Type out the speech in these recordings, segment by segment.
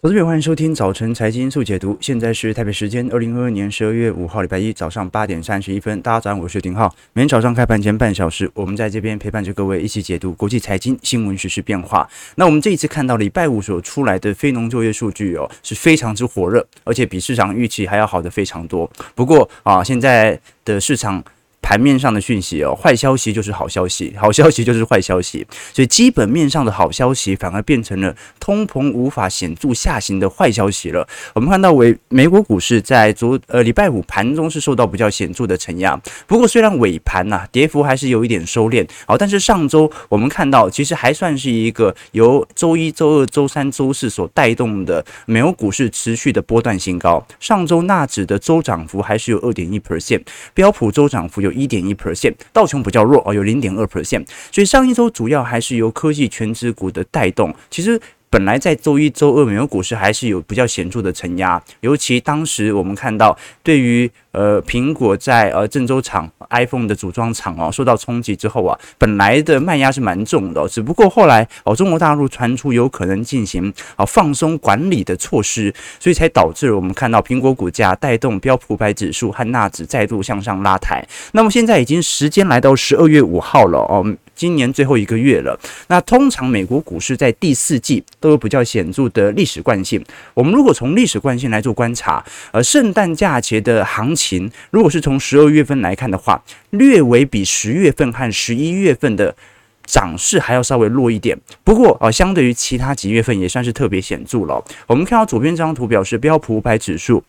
投资朋友，欢迎收听早晨财经速解读。现在是台北时间二零二二年十二月五号礼拜一早上八点三十一分。大家早上，我是丁浩。每天早上开盘前半小时，我们在这边陪伴着各位一起解读国际财经新闻、时事变化。那我们这一次看到礼拜五所出来的非农就业数据哦，是非常之火热，而且比市场预期还要好的非常多。不过啊，现在的市场。盘面上的讯息哦，坏消息就是好消息，好消息就是坏消息，所以基本面上的好消息反而变成了通膨无法显著下行的坏消息了。我们看到为美国股市在昨呃礼拜五盘中是受到比较显著的承压，不过虽然尾盘呐、啊、跌幅还是有一点收敛，好，但是上周我们看到其实还算是一个由周一、周二、周三、周四所带动的美国股市持续的波段新高。上周纳指的周涨幅还是有二点一 percent，标普周涨幅有。有一点一 percent，道琼比较弱哦，有零点二 percent，所以上一周主要还是由科技全值股的带动。其实本来在周一周二，美国股市还是有比较显著的承压，尤其当时我们看到对于。呃，苹果在呃郑州厂 iPhone 的组装厂哦受到冲击之后啊，本来的卖压是蛮重的，只不过后来哦中国大陆传出有可能进行啊放松管理的措施，所以才导致我们看到苹果股价带动标普五百指数和纳指再度向上拉抬。那么现在已经时间来到十二月五号了哦，今年最后一个月了。那通常美国股市在第四季都有比较显著的历史惯性。我们如果从历史惯性来做观察，呃，圣诞假期的行情。如果是从十二月份来看的话，略微比十月份和十一月份的涨势还要稍微弱一点。不过啊，相对于其他几月份也算是特别显著了。我们看到左边这张图表示标普五百指数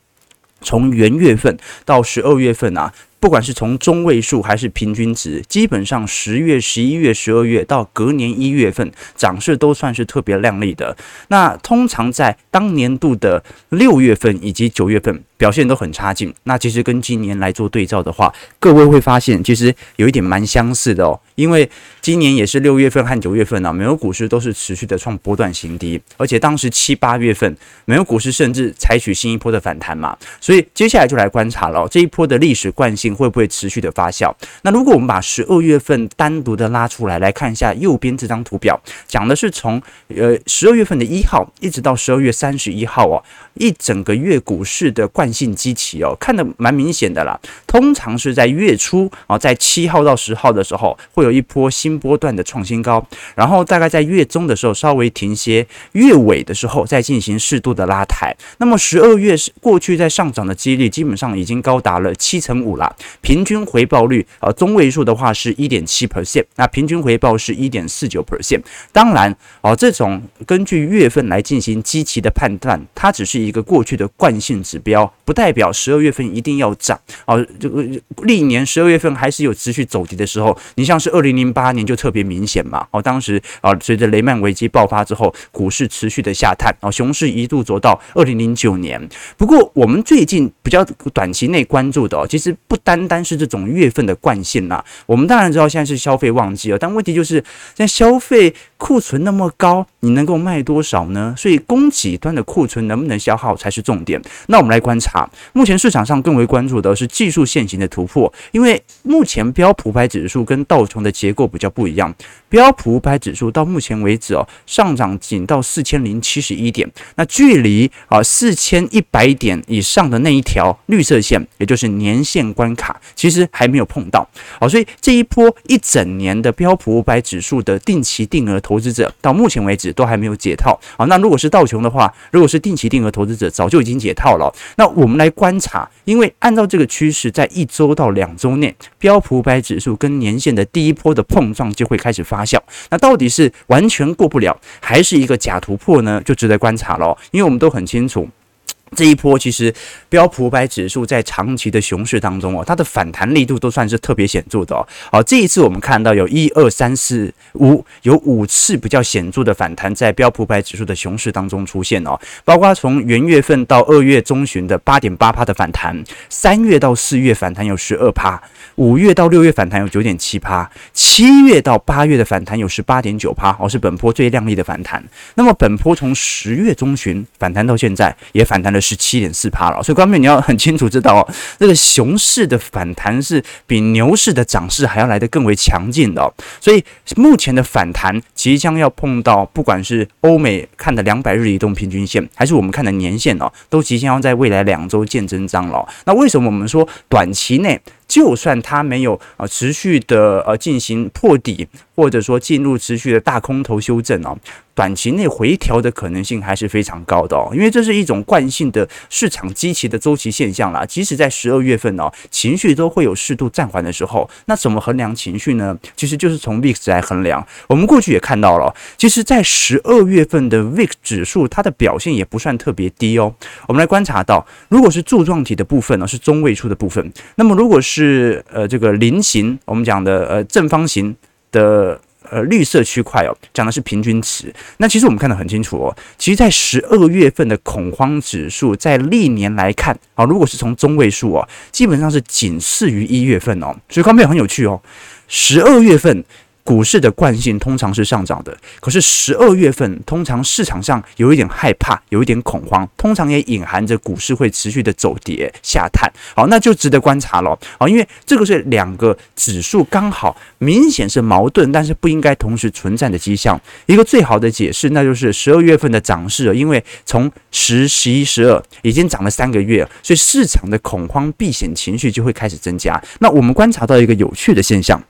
从元月份到十二月份啊。不管是从中位数还是平均值，基本上十月、十一月、十二月到隔年一月份涨势都算是特别亮丽的。那通常在当年度的六月份以及九月份表现都很差劲。那其实跟今年来做对照的话，各位会发现其实有一点蛮相似的哦。因为今年也是六月份和九月份啊，美国股市都是持续的创波段新低，而且当时七八月份美国股市甚至采取新一波的反弹嘛。所以接下来就来观察了这一波的历史惯性。会不会持续的发酵？那如果我们把十二月份单独的拉出来，来看一下右边这张图表，讲的是从呃十二月份的一号一直到十二月三十一号哦，一整个月股市的惯性基期哦，看得蛮明显的啦。通常是在月初啊，在七号到十号的时候，会有一波新波段的创新高，然后大概在月中的时候稍微停歇，月尾的时候再进行适度的拉抬。那么十二月是过去在上涨的几率基本上已经高达了七成五了。平均回报率啊，中位数的话是一点七 percent，那平均回报是一点四九 percent。当然啊，这种根据月份来进行基期的判断，它只是一个过去的惯性指标，不代表十二月份一定要涨啊。这个历年十二月份还是有持续走跌的时候，你像是二二零零八年就特别明显嘛哦，当时啊随着雷曼危机爆发之后，股市持续的下探啊，熊市一度走到二零零九年。不过我们最近比较短期内关注的哦，其实不单单是这种月份的惯性啦，我们当然知道现在是消费旺季哦，但问题就是现在消费库存那么高，你能够卖多少呢？所以供给端的库存能不能消耗才是重点。那我们来观察，目前市场上更为关注的是技术线型的突破，因为目前标普五百指数跟道琼的结构比较不一样，标普五百指数到目前为止哦，上涨仅到四千零七十一点，那距离啊四千一百点以上的那一条绿色线，也就是年线关卡。其实还没有碰到，好，所以这一波一整年的标普五百指数的定期定额投资者到目前为止都还没有解套，好，那如果是道琼的话，如果是定期定额投资者早就已经解套了。那我们来观察，因为按照这个趋势，在一周到两周内，标普五百指数跟年线的第一波的碰撞就会开始发酵。那到底是完全过不了，还是一个假突破呢？就值得观察了，因为我们都很清楚。这一波其实标普五百指数在长期的熊市当中哦，它的反弹力度都算是特别显著的哦。好，这一次我们看到有一二三四五有五次比较显著的反弹在标普五百指数的熊市当中出现哦，包括从元月份到二月中旬的八点八趴的反弹，三月到四月反弹有十二趴，五月到六月反弹有九点七趴，七月到八月的反弹有十八点九趴哦，是本波最亮丽的反弹。那么本波从十月中旬反弹到现在也反弹了。了十七点四趴了。所以，观众你要很清楚知道哦，这个熊市的反弹是比牛市的涨势还要来得更为强劲的。所以，目前的反弹即将要碰到，不管是欧美看的两百日移动平均线，还是我们看的年线哦，都即将要在未来两周见真章了。那为什么我们说短期内？就算它没有啊持续的呃进行破底，或者说进入持续的大空头修正哦，短期内回调的可能性还是非常高的哦，因为这是一种惯性的市场基期的周期现象啦。即使在十二月份哦，情绪都会有适度暂缓的时候，那怎么衡量情绪呢？其实就是从 VIX 来衡量。我们过去也看到了，其实，在十二月份的 VIX 指数，它的表现也不算特别低哦。我们来观察到，如果是柱状体的部分呢，是中位数的部分，那么如果是是呃，这个菱形，我们讲的呃正方形的呃绿色区块哦，讲的是平均值。那其实我们看得很清楚哦，其实，在十二月份的恐慌指数，在历年来看啊，如果是从中位数哦，基本上是仅次于一月份哦。所以方面很有趣哦，十二月份。股市的惯性通常是上涨的，可是十二月份通常市场上有一点害怕，有一点恐慌，通常也隐含着股市会持续的走跌下探。好，那就值得观察了。好，因为这个是两个指数刚好明显是矛盾，但是不应该同时存在的迹象。一个最好的解释，那就是十二月份的涨势，因为从十、十一、十二已经涨了三个月，所以市场的恐慌避险情绪就会开始增加。那我们观察到一个有趣的现象。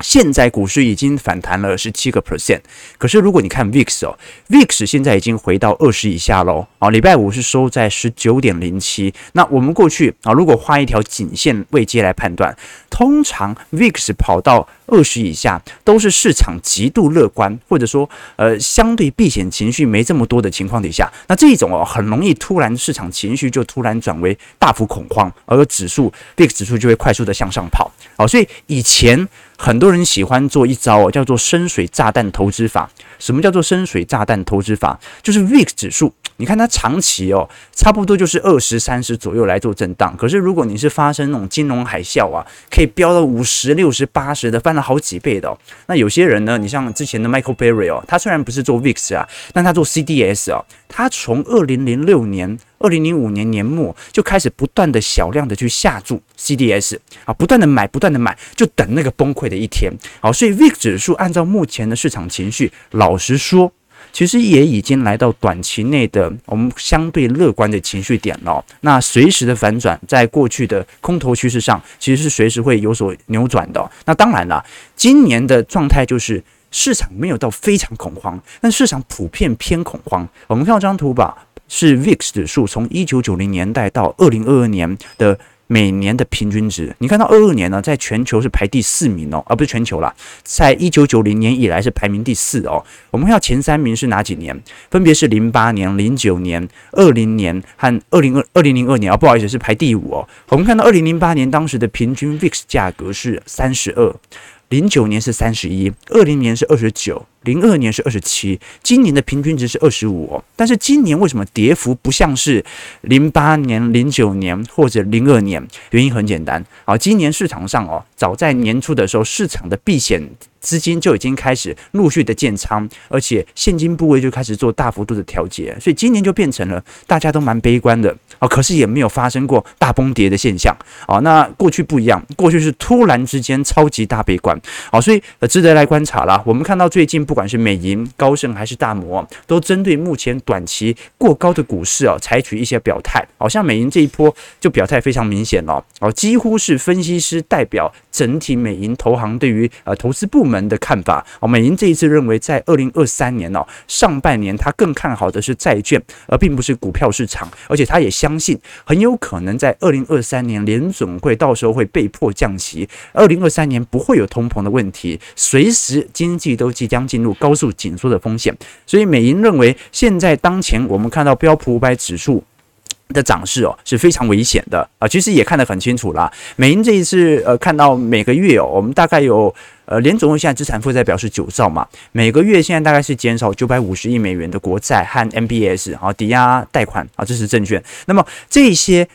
现在股市已经反弹了十七个 percent，可是如果你看 VIX 哦，VIX 现在已经回到二十以下喽。啊，礼拜五是收在十九点零七。那我们过去啊，如果画一条颈线位阶来判断，通常 VIX 跑到二十以下，都是市场极度乐观，或者说呃相对避险情绪没这么多的情况底下。那这一种哦，很容易突然市场情绪就突然转为大幅恐慌，而指数 VIX 指数就会快速的向上跑。好，所以以前。很多人喜欢做一招哦，叫做深水炸弹投资法。什么叫做深水炸弹投资法？就是 VIX 指数，你看它长期哦，差不多就是二十三十左右来做震荡。可是如果你是发生那种金融海啸啊，可以飙到五十、六十、八十的，翻了好几倍的哦。那有些人呢，你像之前的 Michael Berry 哦，他虽然不是做 VIX 啊，但他做 CDS 哦，他从二零零六年。二零零五年年末就开始不断的小量的去下注 CDS 啊，不断的买，不断的买，就等那个崩溃的一天。好，所以 VIX 指数按照目前的市场情绪，老实说，其实也已经来到短期内的我们相对乐观的情绪点了。那随时的反转，在过去的空头趋势上，其实是随时会有所扭转的。那当然了，今年的状态就是市场没有到非常恐慌，但市场普遍偏恐慌。我们看到这张图吧。是 VIX 指数从一九九零年代到二零二二年的每年的平均值，你看到二二年呢，在全球是排第四名哦，而不是全球啦，在一九九零年以来是排名第四哦。我们看到前三名是哪几年？分别是零八年、零九年、二零年和二零二二零零二年啊，不好意思，是排第五哦。我们看到二零零八年当时的平均 VIX 价格是三十二，零九年是三十一，二零年是二十九。零二年是二十七，今年的平均值是二十五哦。但是今年为什么跌幅不像是零八年、零九年或者零二年？原因很简单啊，今年市场上哦，早在年初的时候，市场的避险资金就已经开始陆续的建仓，而且现金部位就开始做大幅度的调节，所以今年就变成了大家都蛮悲观的啊。可是也没有发生过大崩跌的现象啊。那过去不一样，过去是突然之间超级大悲观啊，所以呃值得来观察啦。我们看到最近不。管是美银、高盛还是大摩，都针对目前短期过高的股市啊，采取一些表态。好像美银这一波就表态非常明显了，哦，几乎是分析师代表整体美银投行对于呃投资部门的看法。哦，美银这一次认为，在二零二三年哦上半年，他更看好的是债券，而并不是股票市场。而且他也相信，很有可能在二零二三年联准会到时候会被迫降息，二零二三年不会有通膨的问题，随时经济都即将进进入。高速紧缩的风险，所以美银认为，现在当前我们看到标普五百指数的涨势哦是非常危险的啊。其实也看得很清楚啦。美银这一次呃看到每个月哦，我们大概有呃联总会现在资产负债表是九兆嘛，每个月现在大概是减少九百五十亿美元的国债和 MBS 啊抵押贷款啊，这是证券。那么这些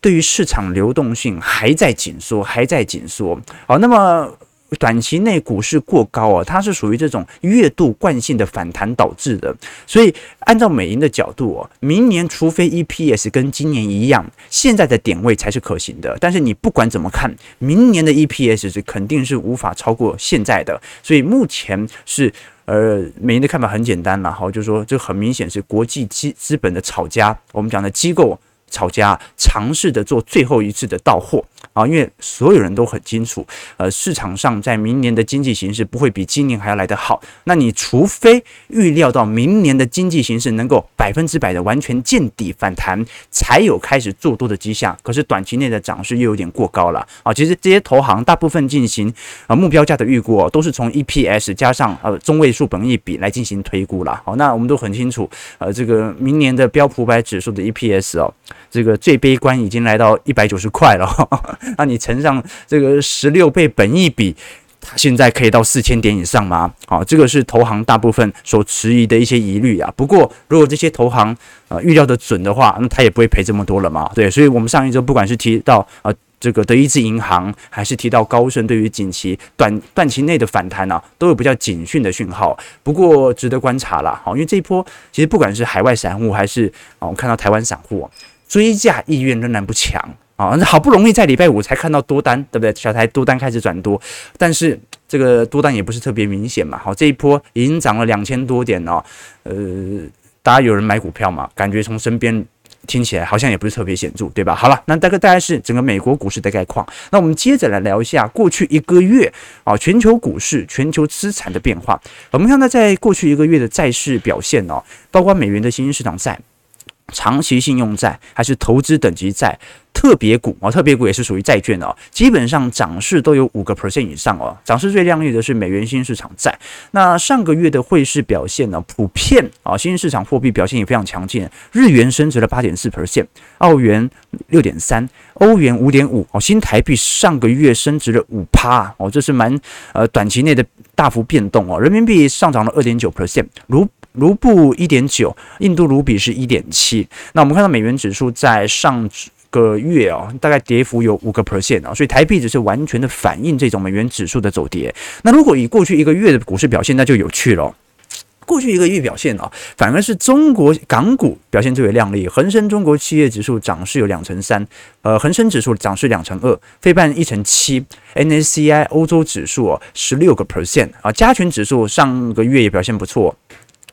对于市场流动性还在紧缩，还在紧缩。好，那么。短期内股市过高啊，它是属于这种月度惯性的反弹导致的。所以按照美银的角度哦，明年除非 EPS 跟今年一样，现在的点位才是可行的。但是你不管怎么看，明年的 EPS 是肯定是无法超过现在的。所以目前是呃，美银的看法很简单了，好，就是说这很明显是国际资资本的炒家，我们讲的机构。炒家尝试着做最后一次的到货啊，因为所有人都很清楚，呃，市场上在明年的经济形势不会比今年还要来得好。那你除非预料到明年的经济形势能够百分之百的完全见底反弹，才有开始做多的迹象。可是短期内的涨势又有点过高了啊。其实这些投行大部分进行呃目标价的预估哦，都是从 EPS 加上呃中位数本益比来进行推估了。好，那我们都很清楚，呃，这个明年的标普百指数的 EPS 哦。这个最悲观已经来到一百九十块了，那你乘上这个十六倍本益比，它现在可以到四千点以上吗？好，这个是投行大部分所迟疑的一些疑虑啊。不过，如果这些投行呃预料的准的话，那他也不会赔这么多了嘛。对，所以我们上一周不管是提到呃这个德意志银行，还是提到高盛，对于近期短短期内的反弹呢、啊，都有比较警讯的讯号。不过值得观察了，好，因为这一波其实不管是海外散户还是啊，我们看到台湾散户。追价意愿仍然不强啊！好不容易在礼拜五才看到多单，对不对？小台多单开始转多，但是这个多单也不是特别明显嘛。好，这一波已经涨了两千多点了。呃，大家有人买股票嘛？感觉从身边听起来好像也不是特别显著，对吧？好了，那大概大概是整个美国股市的概况。那我们接着来聊一下过去一个月啊，全球股市、全球资产的变化。我们看到在过去一个月的债市表现哦，包括美元的新兴市场债。长期信用债还是投资等级债，特别股啊，特别股也是属于债券哦，基本上涨势都有五个 percent 以上哦。涨势最亮丽的是美元新市场债。那上个月的汇市表现呢，普遍啊，新市场货币表现也非常强劲。日元升值了八点四 percent，澳元六点三，欧元五点五哦，新台币上个月升值了五趴哦，这是蛮呃短期内的大幅变动哦。人民币上涨了二点九 percent，如。卢布一点九，印度卢比是一点七。那我们看到美元指数在上个月哦，大概跌幅有五个 percent 啊，所以台币只是完全的反映这种美元指数的走跌。那如果以过去一个月的股市表现，那就有趣了。过去一个月表现啊，反而是中国港股表现最为亮丽，恒生中国企业指数涨势有两成三，呃，恒生指数涨势两成二，非半一成七，N A C I 欧洲指数十六个 percent 啊，加权指数上个月也表现不错。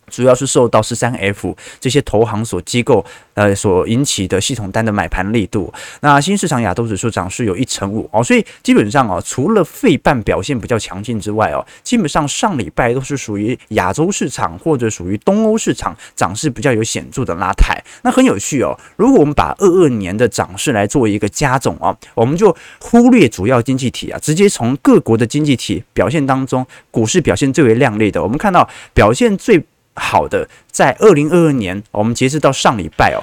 主要是受到十三 F 这些投行所机构呃所引起的系统单的买盘力度。那新市场亚洲指数涨势有一成五哦，所以基本上哦，除了费半表现比较强劲之外哦，基本上上礼拜都是属于亚洲市场或者属于东欧市场涨势比较有显著的拉抬。那很有趣哦，如果我们把二二年的涨势来做一个加总哦，我们就忽略主要经济体啊，直接从各国的经济体表现当中，股市表现最为亮丽的，我们看到表现最。好的，在二零二二年，我们截至到上礼拜哦，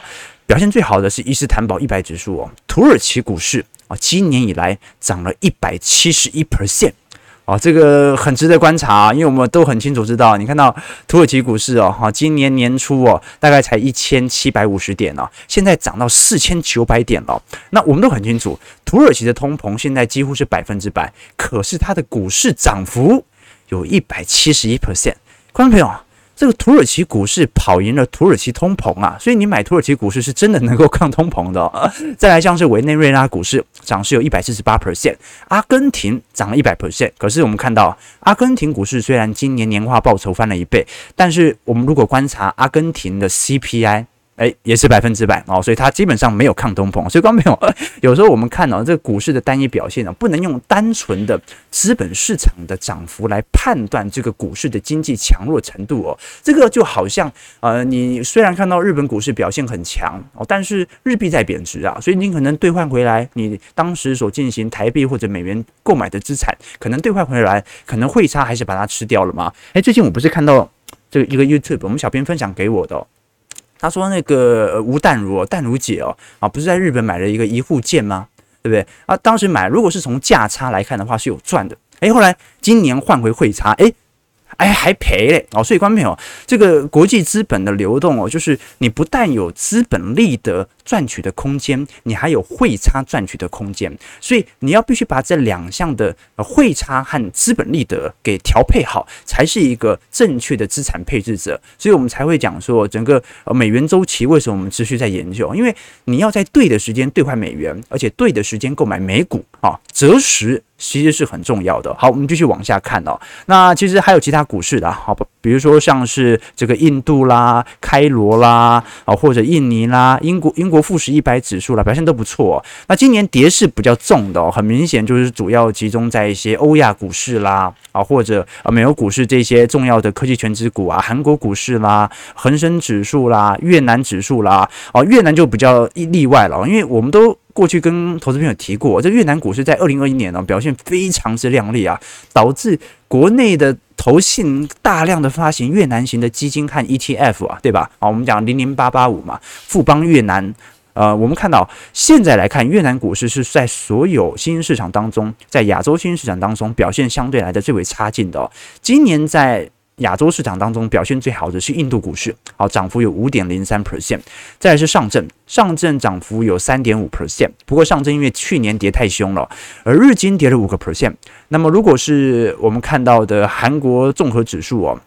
表现最好的是伊斯坦堡一百指数哦，土耳其股市啊，今年以来涨了一百七十一 percent 哦，这个很值得观察啊，因为我们都很清楚知道，你看到土耳其股市哦，哈，今年年初哦，大概才一千七百五十点哦，现在涨到四千九百点了。那我们都很清楚，土耳其的通膨现在几乎是百分之百，可是它的股市涨幅有一百七十一 percent，观众朋友。这个土耳其股市跑赢了土耳其通膨啊，所以你买土耳其股市是真的能够抗通膨的哦。再来像是委内瑞拉股市涨势有一百四十八 percent，阿根廷涨了一百 percent。可是我们看到阿根廷股市虽然今年年化报酬翻了一倍，但是我们如果观察阿根廷的 CPI。哎，也是百分之百哦，所以它基本上没有抗通膨。所以，刚没有，有时候我们看到这个股市的单一表现呢，不能用单纯的资本市场的涨幅来判断这个股市的经济强弱程度哦。这个就好像呃，你虽然看到日本股市表现很强哦，但是日币在贬值啊，所以你可能兑换回来，你当时所进行台币或者美元购买的资产，可能兑换回来，可能汇差还是把它吃掉了吗？哎，最近我不是看到这个一个 YouTube，我们小编分享给我的。他说：“那个吴淡如哦，淡如姐哦，啊，不是在日本买了一个一户建吗？对不对？啊，当时买，如果是从价差来看的话，是有赚的。诶，后来今年换回汇差，诶，哎，还赔嘞哦。所以，观众朋友，这个国际资本的流动哦，就是你不但有资本利得赚取的空间，你还有汇差赚取的空间。所以，你要必须把这两项的汇差和资本利得给调配好，才是一个正确的资产配置者。所以我们才会讲说，整个美元周期为什么我们持续在研究？因为你要在对的时间兑换美元，而且对的时间购买美股啊，择时。其实是很重要的。好，我们继续往下看哦。那其实还有其他股市的，好吧，比如说像是这个印度啦、开罗啦，啊或者印尼啦、英国英国富时一百指数啦，表现都不错。那今年跌势比较重的哦，很明显就是主要集中在一些欧亚股市啦，啊或者啊美国股市这些重要的科技权值股啊，韩国股市啦、恒生指数啦、越南指数啦，哦越南就比较例外了，因为我们都。过去跟投资朋友提过，这越南股市在二零二一年呢表现非常之亮丽啊，导致国内的投信大量的发行越南型的基金和 ETF 啊，对吧？啊，我们讲零零八八五嘛，富邦越南。呃，我们看到现在来看，越南股市是在所有新兴市场当中，在亚洲新兴市场当中表现相对来的最为差劲的哦。今年在亚洲市场当中表现最好的是印度股市，好，涨幅有五点零三 percent。再来是上证，上证涨幅有三点五 percent。不过上证因为去年跌太凶了，而日经跌了五个 percent。那么如果是我们看到的韩国综合指数哦。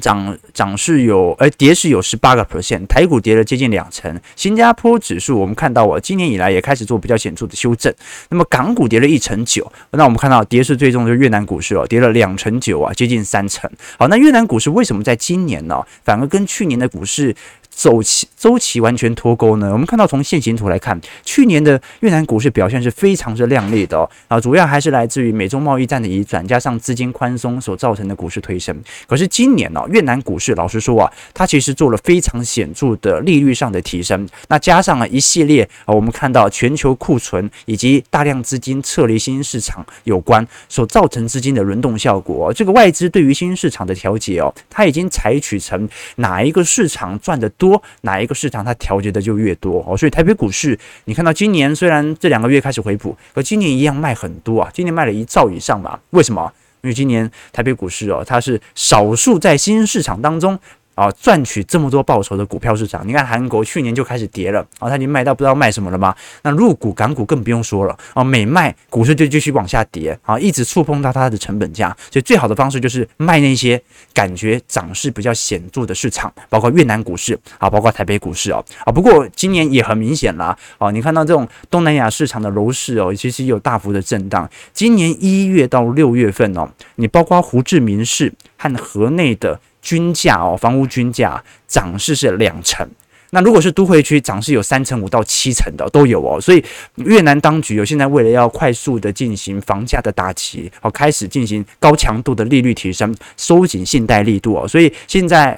涨涨势有，呃，跌势有十八个 percent，台股跌了接近两成。新加坡指数我们看到，啊今年以来也开始做比较显著的修正。那么港股跌了一成九，那我们看到跌势最重的就是越南股市哦，跌了两成九啊，接近三成。好，那越南股市为什么在今年呢，反而跟去年的股市？周期周期完全脱钩呢？我们看到从线形图来看，去年的越南股市表现是非常之亮丽的哦，啊，主要还是来自于美中贸易战的移转，加上资金宽松所造成的股市推升。可是今年呢，越南股市老实说啊，它其实做了非常显著的利率上的提升，那加上了一系列啊，我们看到全球库存以及大量资金撤离新兴市场有关所造成资金的轮动效果。这个外资对于新兴市场的调节哦，它已经采取成哪一个市场赚的多。多哪一个市场它调节的就越多哦，所以台北股市你看到今年虽然这两个月开始回补，和今年一样卖很多啊，今年卖了一兆以上吧，为什么？因为今年台北股市哦，它是少数在新兴市场当中。啊，赚取这么多报酬的股票市场，你看韩国去年就开始跌了，啊，它已经卖到不知道卖什么了吗？那陆股、港股更不用说了，啊，每卖股市就继续往下跌，啊，一直触碰到它的成本价，所以最好的方式就是卖那些感觉涨势比较显著的市场，包括越南股市，啊，包括台北股市哦，啊，不过今年也很明显啦，啊，你看到这种东南亚市场的楼市哦，其实有大幅的震荡，今年一月到六月份哦，你包括胡志明市和河内的。均价哦，房屋均价涨势是两成，那如果是都会区涨势有三成五到七成的都有哦，所以越南当局有现在为了要快速的进行房价的打击，好，开始进行高强度的利率提升，收紧信贷力度哦，所以现在。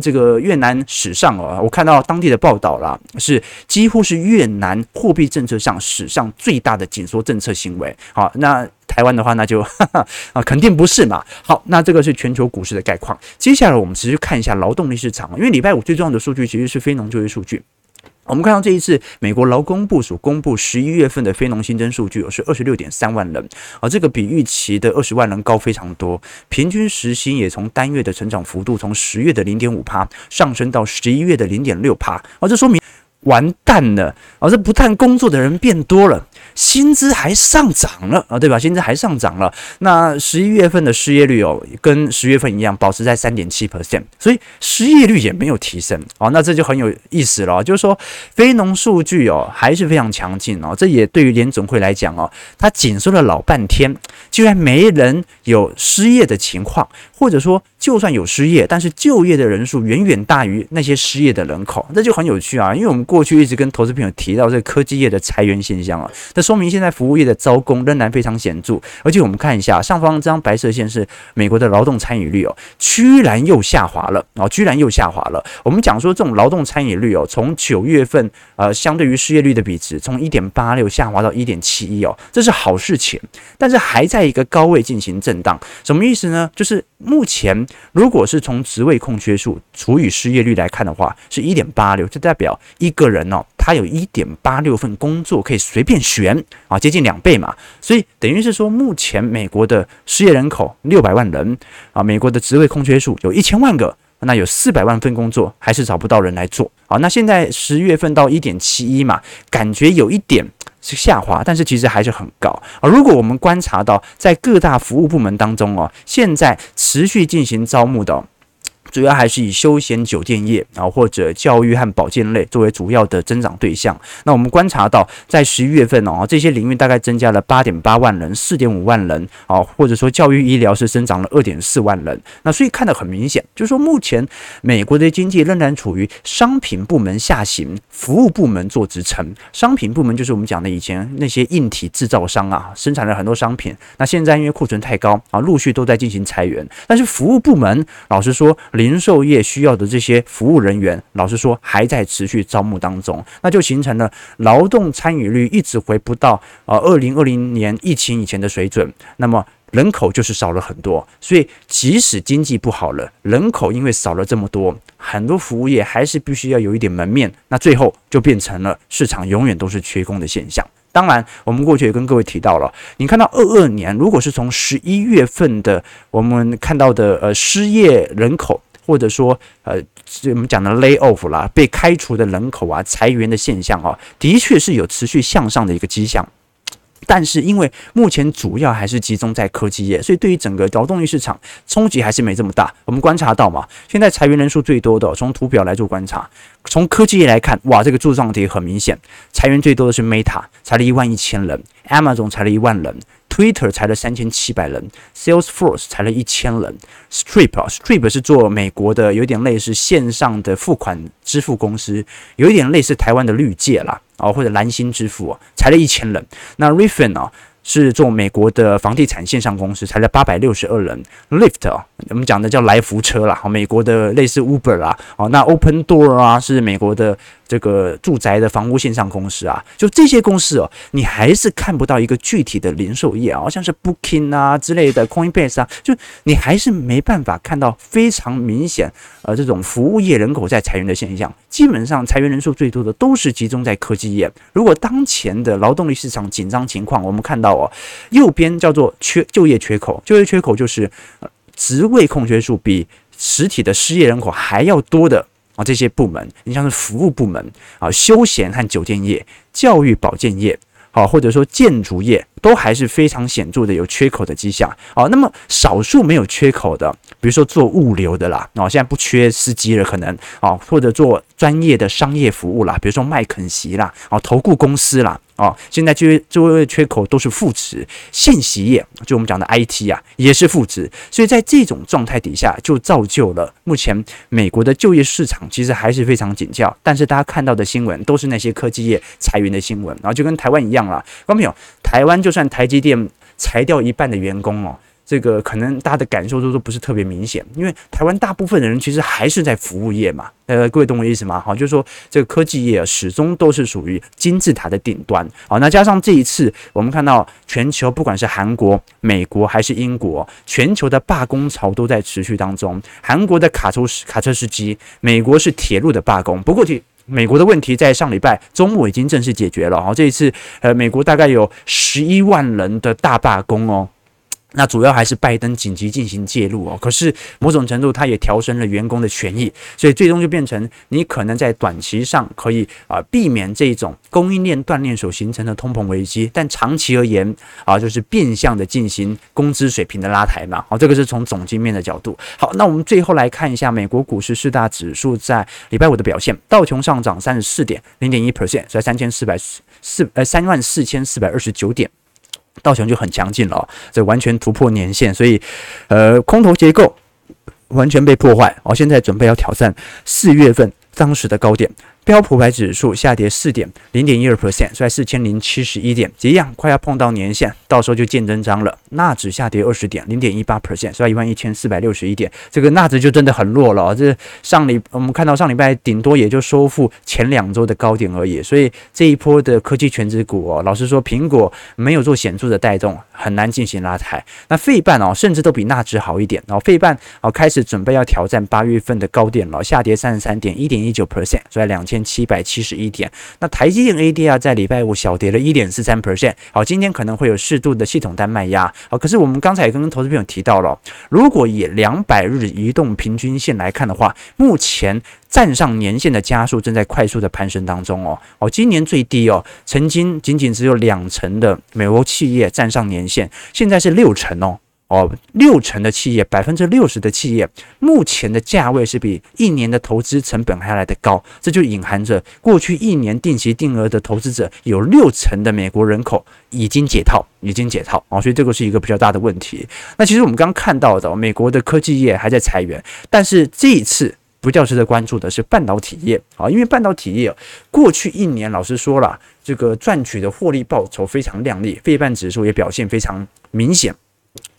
这个越南史上哦，我看到当地的报道啦，是几乎是越南货币政策上史上最大的紧缩政策行为。好，那台湾的话，那就 哈哈啊，肯定不是嘛。好，那这个是全球股市的概况。接下来我们直接看一下劳动力市场，因为礼拜五最重要的数据其实是非农就业数据。我们看到这一次美国劳工部署公布十一月份的非农新增数据是二十六点三万人，而这个比预期的二十万人高非常多。平均时薪也从单月的成长幅度从十月的零点五帕上升到十一月的零点六帕，而这说明。完蛋了！而这不但工作的人变多了，薪资还上涨了啊，对吧？薪资还上涨了。那十一月份的失业率哦，跟十月份一样，保持在三点七 percent，所以失业率也没有提升哦。那这就很有意思了，就是说非农数据哦还是非常强劲哦。这也对于联总会来讲哦，他紧缩了老半天，居然没人有失业的情况，或者说就算有失业，但是就业的人数远远大于那些失业的人口，这就很有趣啊，因为我们。过去一直跟投资朋友提到这个科技业的裁员现象啊，这说明现在服务业的招工仍然非常显著。而且我们看一下上方这张白色线是美国的劳动参与率哦，居然又下滑了哦，居然又下滑了。我们讲说这种劳动参与率哦，从九月份呃相对于失业率的比值从一点八六下滑到一点七一哦，这是好事情，但是还在一个高位进行震荡。什么意思呢？就是目前如果是从职位空缺数除以失业率来看的话，是一点八六，就代表一个人哦，他有一点八六份工作可以随便选啊，接近两倍嘛。所以等于是说，目前美国的失业人口六百万人啊，美国的职位空缺数有一千万个。那有四百万份工作还是找不到人来做，好，那现在十月份到一点七一嘛，感觉有一点是下滑，但是其实还是很高啊。如果我们观察到在各大服务部门当中哦，现在持续进行招募的。主要还是以休闲酒店业啊，或者教育和保健类作为主要的增长对象。那我们观察到，在十一月份哦，这些领域大概增加了八点八万人、四点五万人啊，或者说教育医疗是增长了二点四万人。那所以看得很明显，就是说目前美国的经济仍然处于商品部门下行，服务部门做支撑。商品部门就是我们讲的以前那些硬体制造商啊，生产了很多商品。那现在因为库存太高啊，陆续都在进行裁员。但是服务部门，老实说，零售业需要的这些服务人员，老实说还在持续招募当中，那就形成了劳动参与率一直回不到呃二零二零年疫情以前的水准，那么人口就是少了很多，所以即使经济不好了，人口因为少了这么多，很多服务业还是必须要有一点门面，那最后就变成了市场永远都是缺工的现象。当然，我们过去也跟各位提到了，你看到二二年，如果是从十一月份的我们看到的呃失业人口。或者说，呃，我们讲的 lay off 啦，被开除的人口啊，裁员的现象啊，的确是有持续向上的一个迹象。但是因为目前主要还是集中在科技业，所以对于整个劳动力市场冲击还是没这么大。我们观察到嘛，现在裁员人数最多的，从图表来做观察，从科技业来看，哇，这个柱状体很明显，裁员最多的是 Meta，裁了一万一千人；Amazon 裁了一万人。Twitter 裁了三千七百人，Salesforce 裁了一千人，Stripe 啊，Stripe 是做美国的，有点类似线上的付款支付公司，有一点类似台湾的绿界啦，啊，或者蓝星支付啊，裁了一千人。那 Redfin 啊。是做美国的房地产线上公司，裁了八百六十二人。Lift 啊，我们讲的叫来福车啦，好，美国的类似 Uber 啦，哦，那 Open Door 啊，是美国的这个住宅的房屋线上公司啊，就这些公司哦，你还是看不到一个具体的零售业啊，像是 Booking 啊之类的，Coinbase 啊，就你还是没办法看到非常明显呃这种服务业人口在裁员的现象。基本上裁员人数最多的都是集中在科技业。如果当前的劳动力市场紧张情况，我们看到。哦，右边叫做缺就业缺口，就业缺口就是职位空缺数比实体的失业人口还要多的啊，这些部门，你像是服务部门啊、休闲和酒店业、教育保健业，好，或者说建筑业。都还是非常显著的有缺口的迹象啊。那么少数没有缺口的，比如说做物流的啦，啊，现在不缺司机了，可能啊，或者做专业的商业服务啦，比如说麦肯锡啦，啊，投顾公司啦，啊，现在就就业缺口都是负值。信息业就我们讲的 IT 啊，也是负值。所以在这种状态底下，就造就了目前美国的就业市场其实还是非常紧俏。但是大家看到的新闻都是那些科技业裁员的新闻，然后就跟台湾一样了，观众朋友，台湾就。算台积电裁掉一半的员工哦，这个可能大家的感受都都不是特别明显，因为台湾大部分的人其实还是在服务业嘛。呃，各位懂我意思吗？好，就是说这个科技业始终都是属于金字塔的顶端。好，那加上这一次我们看到全球不管是韩国、美国还是英国，全球的罢工潮都在持续当中。韩国的卡车卡车司机，美国是铁路的罢工。不过美国的问题在上礼拜周末已经正式解决了。好，这一次，呃，美国大概有十一万人的大罢工哦。那主要还是拜登紧急进行介入哦。可是某种程度，他也调升了员工的权益，所以最终就变成你可能在短期上可以啊避免这种供应链断裂所形成的通膨危机，但长期而言啊，就是变相的进行工资水平的拉抬嘛。好，这个是从总经面的角度。好，那我们最后来看一下美国股市四大指数在礼拜五的表现，道琼上涨三十四点零点一 percent，在三千四百四呃三万四千四百二十九点。道琼就很强劲了哦，这完全突破年限，所以，呃，空头结构完全被破坏我。现在准备要挑战四月份当时的高点标普白指数下跌四点零点一二 percent，在四千零七十一点，一样快要碰到年线，到时候就见真章了。纳指下跌二十点零点一八 percent，在一万一千四百六十一点，这个纳指就真的很弱了。这上礼我们看到上礼拜顶多也就收复前两周的高点而已，所以这一波的科技全指股哦，老实说，苹果没有做显著的带动，很难进行拉抬。那费半哦，甚至都比纳指好一点，然后费半哦开始准备要挑战八月份的高点了，下跌三十三点一点一九 percent，所以两。千千七百七十一点，那台积电 ADR 在礼拜五小跌了一点四三 percent，好，今天可能会有适度的系统单卖压，好，可是我们刚才也跟投资朋友提到了，如果以两百日移动平均线来看的话，目前站上年线的加速正在快速的攀升当中哦，哦，今年最低哦，曾经仅仅只有两成的美国企业站上年线，现在是六成哦。哦，六成的企业，百分之六十的企业，目前的价位是比一年的投资成本还来得高，这就隐含着过去一年定期定额的投资者有六成的美国人口已经解套，已经解套啊，所以这个是一个比较大的问题。那其实我们刚看到的，美国的科技业还在裁员，但是这一次比较值得关注的是半导体业啊，因为半导体业过去一年，老实说了，这个赚取的获利报酬非常亮丽，费半指数也表现非常明显。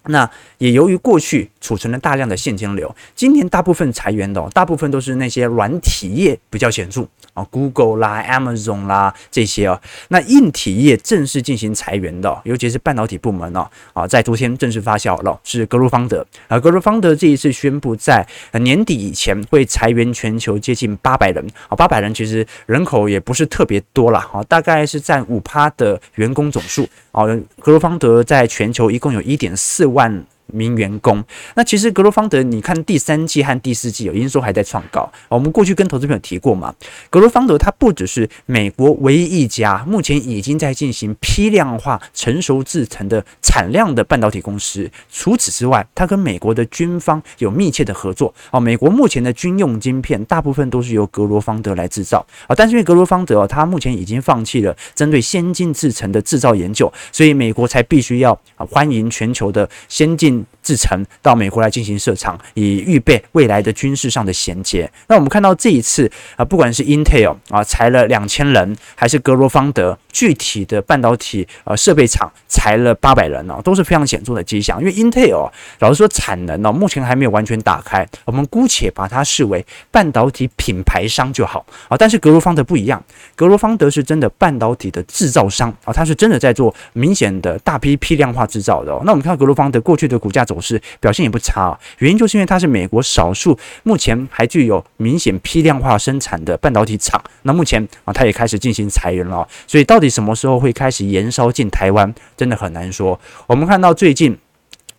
那也由于过去储存了大量的现金流，今年大部分裁员的，大部分都是那些软体业比较显著。啊，Google 啦、Amazon 啦这些哦。那硬体业正式进行裁员的，尤其是半导体部门哦，啊，在昨天正式发酵了，是格罗方德啊，格罗方德这一次宣布在年底以前会裁员全球接近八百人啊，八百人其实人口也不是特别多啦，啊，大概是占五趴的员工总数啊。格罗方德在全球一共有一点四万名员工，那其实格罗方德，你看第三季和第四季有营收还在创高。我们过去跟投资朋友提过嘛，格罗方德它不只是美国唯一一家目前已经在进行批量化成熟制程的产量的半导体公司。除此之外，它跟美国的军方有密切的合作。哦，美国目前的军用晶片大部分都是由格罗方德来制造。啊，但是因为格罗方德哦它目前已经放弃了针对先进制程的制造研究，所以美国才必须要欢迎全球的先进。制程到美国来进行设厂，以预备未来的军事上的衔接。那我们看到这一次啊，不管是 Intel 啊裁了两千人，还是格罗方德具体的半导体呃设备厂裁了八百人哦，都是非常显著的迹象。因为 Intel 老实说产能呢，目前还没有完全打开，我们姑且把它视为半导体品牌商就好啊。但是格罗方德不一样，格罗方德是真的半导体的制造商啊，它是真的在做明显的大批批量化制造的。那我们看到格罗方德过去的股价走势表现也不差啊，原因就是因为它是美国少数目前还具有明显批量化生产的半导体厂。那目前啊，它也开始进行裁员了，所以到底什么时候会开始延烧进台湾，真的很难说。我们看到最近。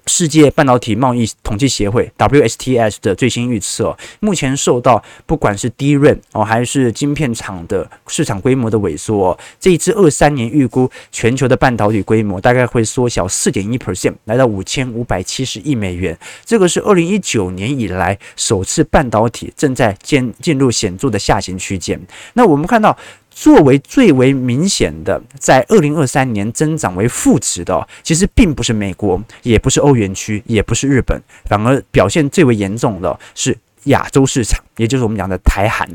世界半导体贸易统计协会 WSTS 的最新预测，目前受到不管是 DRAM 哦，还是晶片厂的市场规模的萎缩，这一支二三年预估全球的半导体规模大概会缩小四点一 percent，来到五千五百七十亿美元。这个是二零一九年以来首次半导体正在进进入显著的下行区间。那我们看到。作为最为明显的，在二零二三年增长为负值的，其实并不是美国，也不是欧元区，也不是日本，反而表现最为严重的是亚洲市场，也就是我们讲的台韩。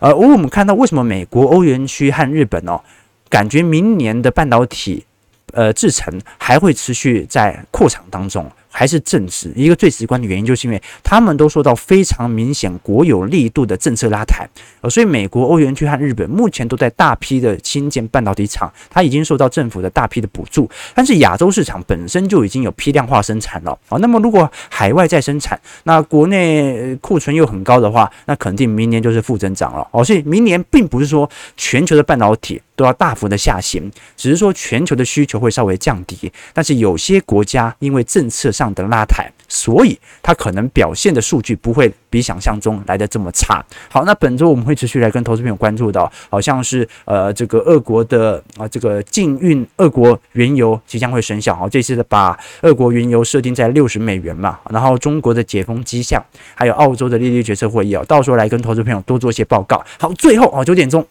呃，而我们看到为什么美国、欧元区和日本哦，感觉明年的半导体呃制程还会持续在扩产当中。还是政治，一个最直观的原因，就是因为他们都受到非常明显国有力度的政策拉抬，呃，所以美国、欧元区和日本目前都在大批的新建半导体厂，它已经受到政府的大批的补助。但是亚洲市场本身就已经有批量化生产了啊，那么如果海外再生产，那国内库存又很高的话，那肯定明年就是负增长了哦。所以明年并不是说全球的半导体都要大幅的下行，只是说全球的需求会稍微降低，但是有些国家因为政策上的拉抬，所以它可能表现的数据不会比想象中来的这么差。好，那本周我们会持续来跟投资朋友关注到，好像是呃这个俄国的啊这个禁运俄国原油即将会生效，好，这次的把俄国原油设定在六十美元嘛，然后中国的解封迹象，还有澳洲的利率决策会议啊，到时候来跟投资朋友多做一些报告。好，最后啊九点钟。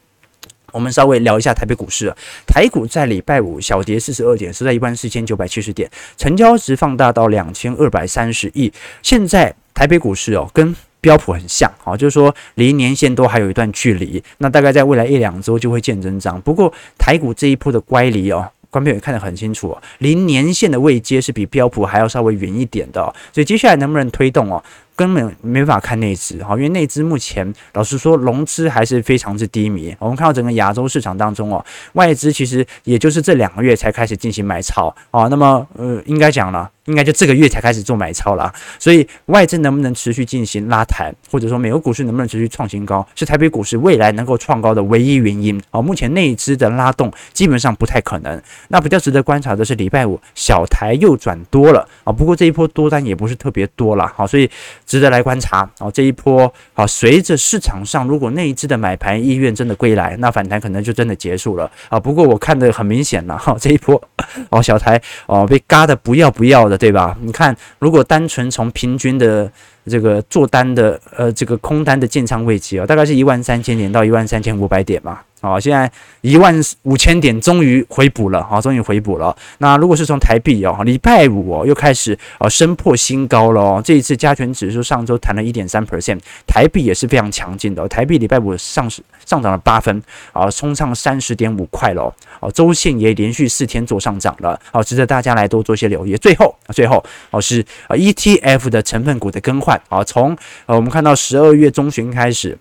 我们稍微聊一下台北股市，台股在礼拜五小跌四十二点，是在一万四千九百七十点，成交值放大到两千二百三十亿。现在台北股市哦，跟标普很像，好，就是说离年线都还有一段距离，那大概在未来一两周就会见真章。不过台股这一波的乖离哦。观众也看得很清楚哦，离年线的位阶是比标普还要稍微远一点的，所以接下来能不能推动哦？根本没法看内资哈，因为内资目前老实说融资还是非常之低迷。我们看到整个亚洲市场当中哦，外资其实也就是这两个月才开始进行买超啊。那么呃，应该讲了，应该就这个月才开始做买超了。所以外资能不能持续进行拉抬，或者说美国股市能不能持续创新高，是台北股市未来能够创高的唯一原因啊。目前内资的拉动基本上不太可能。那比较值得观察的是礼拜五小台又转多了啊，不过这一波多单也不是特别多了，好，所以。值得来观察哦，这一波啊，随着市场上如果那一支的买盘意愿真的归来，那反弹可能就真的结束了啊。不过我看得很明显了哈，这一波哦，小台哦被嘎的不要不要的，对吧？你看，如果单纯从平均的。这个做单的呃，这个空单的建仓位置啊，大概是一万三千点到一万三千五百点嘛。好，现在一万五千点终于回补了，好，终于回补了。那如果是从台币哦，礼拜五哦又开始呃升破新高了哦。这一次加权指数上周弹了一点三 percent，台币也是非常强劲的。台币礼拜五上上涨了八分，啊，冲上三十点五块了。哦，周线也连续四天做上涨了，好，值得大家来多做些留意。最后，最后哦是呃 ETF 的成分股的更换。啊，从呃我们看到十二月中旬开始，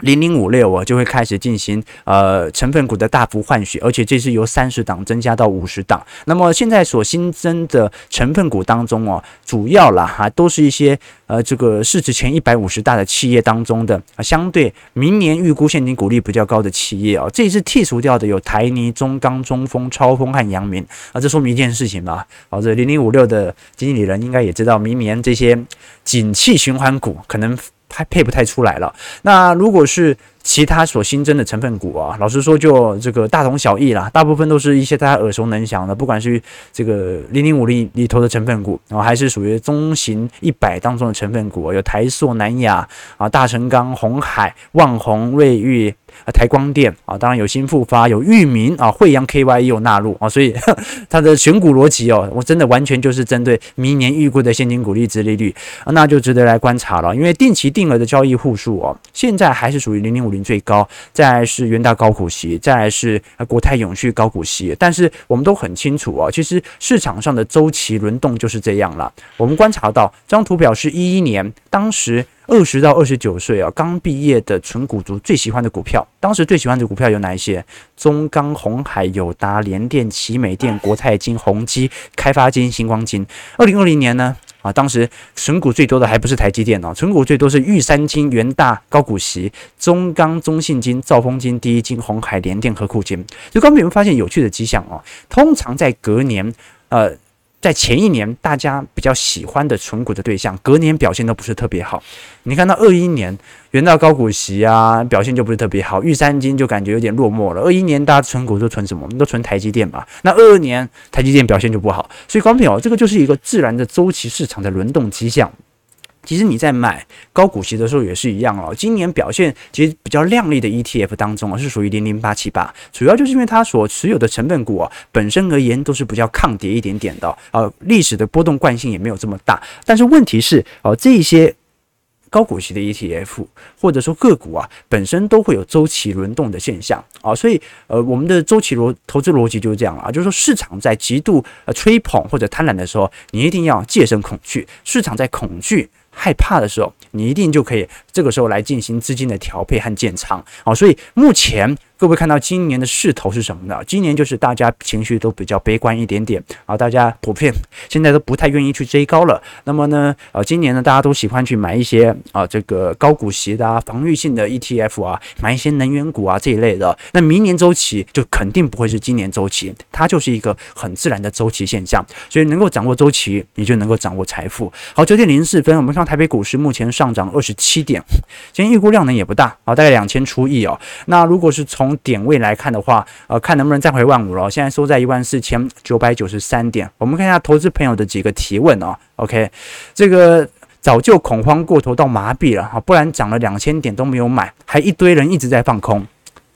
零零五六啊就会开始进行呃成分股的大幅换血，而且这是由三十档增加到五十档。那么现在所新增的成分股当中哦，主要啦哈都是一些呃这个市值前一百五十大的企业当中的啊，相对明年预估现金股利比较高的企业啊，这一次剔除掉的有台泥、中钢、中锋、超锋和阳明啊，这说明一件事情吧。好，这零零五六的经理人应该也知道，明年这些景气循环股可能。还配不太出来了。那如果是其他所新增的成分股啊，老实说就这个大同小异啦，大部分都是一些大家耳熟能详的，不管是这个零零五零里头的成分股，然后还是属于中型一百当中的成分股，有台塑、南亚啊、大成钢、红海、万宏、瑞昱。啊，台光电啊，当然有新复发，有裕民啊，惠阳 KY 也有纳入啊，所以 它的选股逻辑哦，我真的完全就是针对明年预估的现金股利殖利率，那就值得来观察了。因为定期定额的交易户数哦，现在还是属于零零五零最高，再来是元大高股息，再来是国泰永续高股息。但是我们都很清楚啊，其实市场上的周期轮动就是这样了。我们观察到这张图表是一一年，当时。二十到二十九岁啊，刚毕业的纯股族最喜欢的股票，当时最喜欢的股票有哪一些？中钢、鸿海、友达、联电、奇美电、国泰金、宏基、开发金、星光金。二零二零年呢？啊，当时存股最多的还不是台积电哦，存股最多是玉山金、元大高股息、中钢、中信金、兆丰金、第一金、鸿海、联电、和库金。就刚刚有没有发现有趣的迹象哦？通常在隔年，呃。在前一年，大家比较喜欢的存股的对象，隔年表现都不是特别好。你看到二一年原道高股息啊，表现就不是特别好，玉三金就感觉有点落寞了。二一年大家存股都存什么？我们都存台积电吧。那二二年台积电表现就不好，所以观众朋友，这个就是一个自然的周期市场的轮动迹象。其实你在买高股息的时候也是一样哦。今年表现其实比较亮丽的 ETF 当中啊，是属于零零八七八，主要就是因为它所持有的成分股啊，本身而言都是比较抗跌一点点的，呃，历史的波动惯性也没有这么大。但是问题是哦，这些高股息的 ETF 或者说个股啊，本身都会有周期轮动的现象啊，所以呃，我们的周期逻投资逻辑就是这样了啊，就是说市场在极度呃吹捧或者贪婪的时候，你一定要戒慎恐惧；市场在恐惧。害怕的时候，你一定就可以这个时候来进行资金的调配和建仓啊，所以目前。各位看到今年的势头是什么呢？今年就是大家情绪都比较悲观一点点啊，大家普遍现在都不太愿意去追高了。那么呢，呃，今年呢，大家都喜欢去买一些啊，这个高股息的啊，防御性的 ETF 啊，买一些能源股啊这一类的。那明年周期就肯定不会是今年周期，它就是一个很自然的周期现象。所以能够掌握周期，你就能够掌握财富。好，九点零四分，我们看台北股市目前上涨二十七点，今天预估量呢也不大啊，大概两千出亿哦。那如果是从从点位来看的话，呃，看能不能再回万五了。现在收在一万四千九百九十三点。我们看一下投资朋友的几个提问哦。OK，这个早就恐慌过头到麻痹了哈，不然涨了两千点都没有买，还一堆人一直在放空。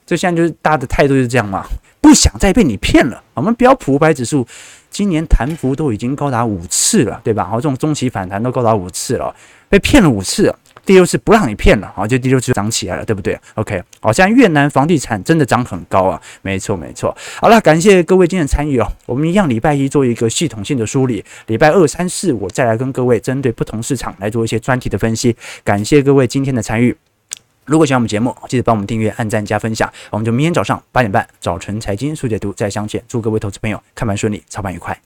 这现在就是大家的态度就是这样嘛，不想再被你骗了。我们标普五百指数今年弹幅都已经高达五次了，对吧？好，这种中期反弹都高达五次了，被骗了五次。第六次不让你骗了啊，就第六次涨起来了，对不对？OK，好，现在越南房地产真的涨很高啊，没错没错。好了，感谢各位今天的参与哦，我们一样礼拜一做一个系统性的梳理，礼拜二、三、四我再来跟各位针对不同市场来做一些专题的分析。感谢各位今天的参与。如果喜欢我们节目，记得帮我们订阅、按赞、加分享。我们就明天早上八点半，早晨财经速解读再相见。祝各位投资朋友看盘顺利，操盘愉快。